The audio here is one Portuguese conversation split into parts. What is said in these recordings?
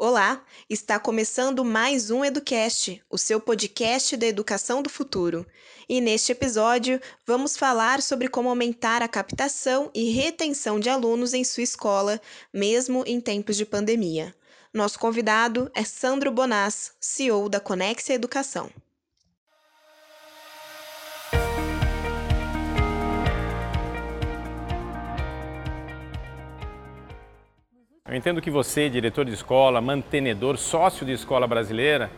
Olá, está começando mais um Educast, o seu podcast da educação do futuro. E neste episódio, vamos falar sobre como aumentar a captação e retenção de alunos em sua escola, mesmo em tempos de pandemia. Nosso convidado é Sandro Bonaz, CEO da Conexia Educação. Eu entendo que você, diretor de escola, mantenedor, sócio de escola brasileira,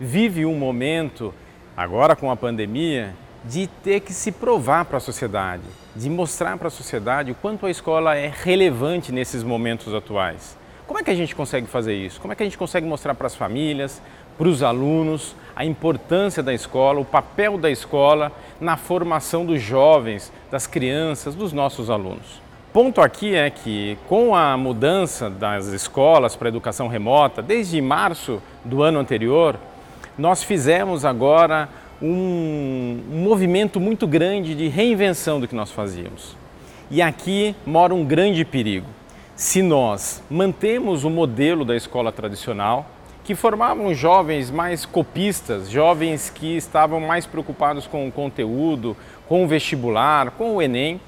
vive um momento, agora com a pandemia, de ter que se provar para a sociedade, de mostrar para a sociedade o quanto a escola é relevante nesses momentos atuais. Como é que a gente consegue fazer isso? Como é que a gente consegue mostrar para as famílias, para os alunos, a importância da escola, o papel da escola na formação dos jovens, das crianças, dos nossos alunos? Ponto aqui é que, com a mudança das escolas para educação remota, desde março do ano anterior, nós fizemos agora um movimento muito grande de reinvenção do que nós fazíamos. E aqui mora um grande perigo. Se nós mantemos o modelo da escola tradicional, que formavam jovens mais copistas, jovens que estavam mais preocupados com o conteúdo, com o vestibular, com o Enem,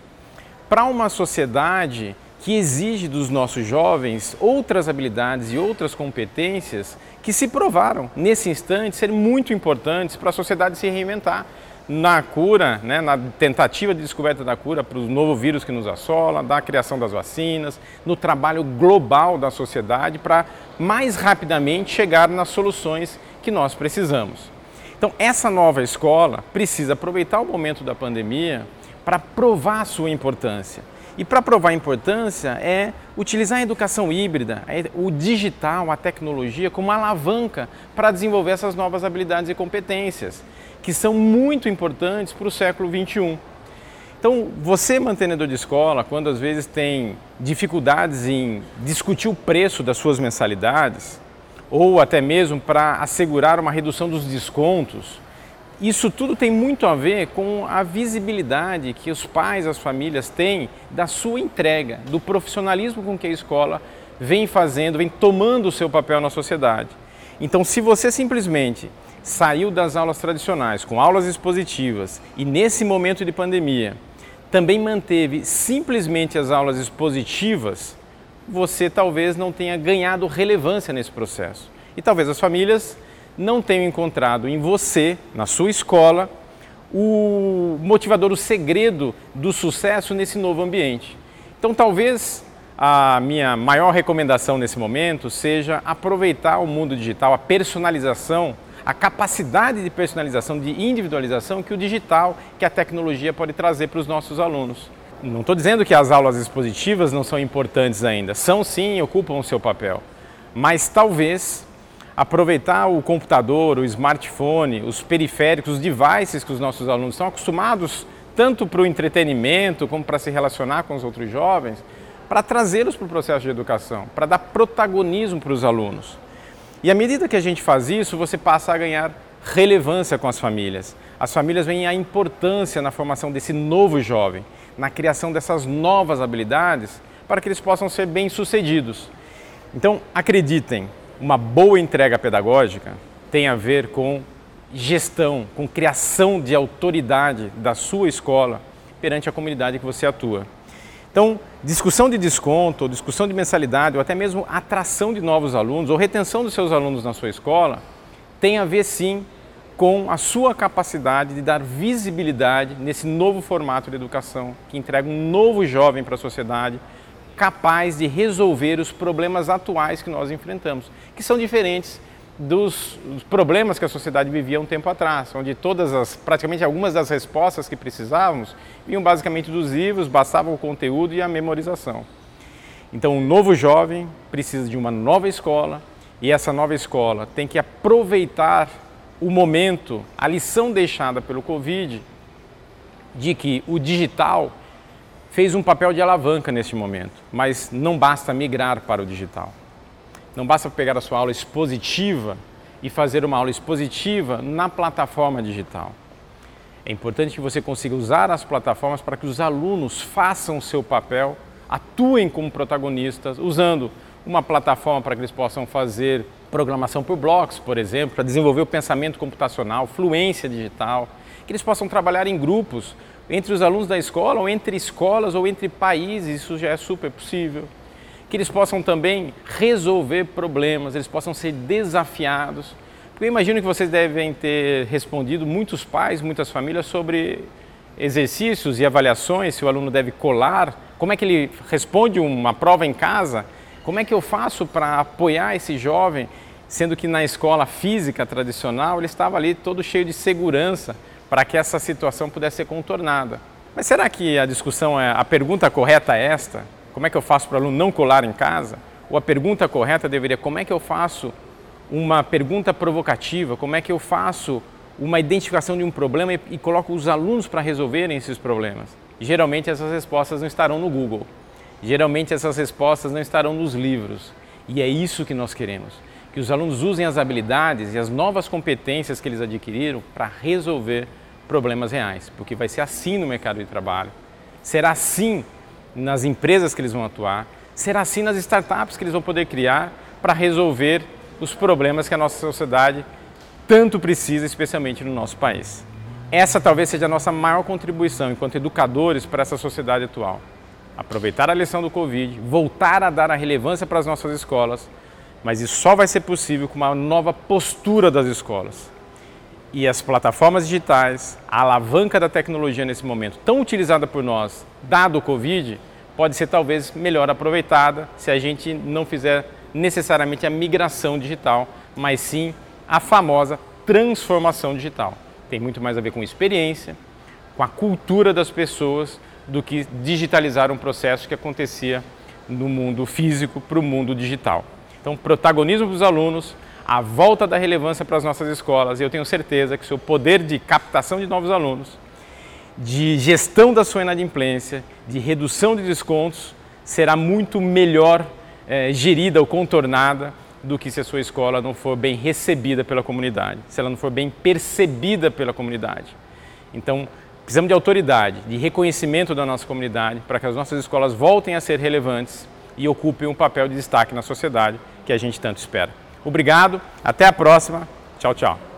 para uma sociedade que exige dos nossos jovens outras habilidades e outras competências que se provaram nesse instante serem muito importantes para a sociedade se reinventar na cura, né, na tentativa de descoberta da cura para o novo vírus que nos assola, da criação das vacinas, no trabalho global da sociedade para mais rapidamente chegar nas soluções que nós precisamos. Então, essa nova escola precisa aproveitar o momento da pandemia para provar a sua importância. E para provar a importância é utilizar a educação híbrida, o digital, a tecnologia como alavanca para desenvolver essas novas habilidades e competências, que são muito importantes para o século 21. Então, você, mantenedor de escola, quando às vezes tem dificuldades em discutir o preço das suas mensalidades, ou até mesmo para assegurar uma redução dos descontos, isso tudo tem muito a ver com a visibilidade que os pais, as famílias têm da sua entrega, do profissionalismo com que a escola vem fazendo, vem tomando o seu papel na sociedade. Então, se você simplesmente saiu das aulas tradicionais com aulas expositivas e nesse momento de pandemia também manteve simplesmente as aulas expositivas, você talvez não tenha ganhado relevância nesse processo. E talvez as famílias não tenham encontrado em você, na sua escola, o motivador, o segredo do sucesso nesse novo ambiente. Então, talvez a minha maior recomendação nesse momento seja aproveitar o mundo digital, a personalização, a capacidade de personalização, de individualização que o digital, que a tecnologia pode trazer para os nossos alunos. Não estou dizendo que as aulas expositivas não são importantes ainda, são sim, ocupam o seu papel, mas talvez aproveitar o computador, o smartphone, os periféricos, os devices que os nossos alunos estão acostumados tanto para o entretenimento como para se relacionar com os outros jovens, para trazê-los para o processo de educação, para dar protagonismo para os alunos. E à medida que a gente faz isso, você passa a ganhar relevância com as famílias. As famílias veem a importância na formação desse novo jovem, na criação dessas novas habilidades, para que eles possam ser bem-sucedidos. Então, acreditem, uma boa entrega pedagógica tem a ver com gestão, com criação de autoridade da sua escola perante a comunidade que você atua. Então, discussão de desconto, discussão de mensalidade, ou até mesmo atração de novos alunos, ou retenção dos seus alunos na sua escola, tem a ver sim com a sua capacidade de dar visibilidade nesse novo formato de educação, que entrega um novo jovem para a sociedade, capaz de resolver os problemas atuais que nós enfrentamos, que são diferentes dos, problemas que a sociedade vivia um tempo atrás, onde todas as, praticamente algumas das respostas que precisávamos vinham basicamente dos livros, bastava o conteúdo e a memorização. Então, um novo jovem precisa de uma nova escola e essa nova escola tem que aproveitar o momento, a lição deixada pelo Covid, de que o digital fez um papel de alavanca neste momento, mas não basta migrar para o digital. Não basta pegar a sua aula expositiva e fazer uma aula expositiva na plataforma digital. É importante que você consiga usar as plataformas para que os alunos façam o seu papel, atuem como protagonistas, usando uma plataforma para que eles possam fazer programação por blocos, por exemplo, para desenvolver o pensamento computacional, fluência digital, que eles possam trabalhar em grupos entre os alunos da escola, ou entre escolas, ou entre países, isso já é super possível. Que eles possam também resolver problemas, eles possam ser desafiados. Porque eu imagino que vocês devem ter respondido, muitos pais, muitas famílias, sobre exercícios e avaliações, se o aluno deve colar, como é que ele responde uma prova em casa, como é que eu faço para apoiar esse jovem, sendo que na escola física tradicional ele estava ali todo cheio de segurança para que essa situação pudesse ser contornada. Mas será que a discussão é a pergunta correta é esta? Como é que eu faço para o aluno não colar em casa? Ou a pergunta correta deveria como é que eu faço uma pergunta provocativa? Como é que eu faço uma identificação de um problema e, e coloco os alunos para resolverem esses problemas? Geralmente essas respostas não estarão no Google. Geralmente essas respostas não estarão nos livros. E é isso que nós queremos, que os alunos usem as habilidades e as novas competências que eles adquiriram para resolver problemas reais, porque vai ser assim no mercado de trabalho, será assim nas empresas que eles vão atuar, será assim nas startups que eles vão poder criar para resolver os problemas que a nossa sociedade tanto precisa, especialmente no nosso país. Essa talvez seja a nossa maior contribuição enquanto educadores para essa sociedade atual aproveitar a lição do Covid, voltar a dar a relevância para as nossas escolas, mas isso só vai ser possível com uma nova postura das escolas. E as plataformas digitais, a alavanca da tecnologia nesse momento, tão utilizada por nós, dado o Covid, pode ser talvez melhor aproveitada se a gente não fizer necessariamente a migração digital, mas sim a famosa transformação digital. Tem muito mais a ver com experiência, com a cultura das pessoas, do que digitalizar um processo que acontecia no mundo físico para o mundo digital. Então, protagonismo dos alunos, a volta da relevância para as nossas escolas, e eu tenho certeza que o seu poder de captação de novos alunos, de gestão da sua inadimplência, de redução de descontos, será muito melhor é, gerida ou contornada do que se a sua escola não for bem recebida pela comunidade, se ela não for bem percebida pela comunidade. Então, Precisamos de autoridade, de reconhecimento da nossa comunidade para que as nossas escolas voltem a ser relevantes e ocupem um papel de destaque na sociedade que a gente tanto espera. Obrigado, até a próxima. Tchau, tchau.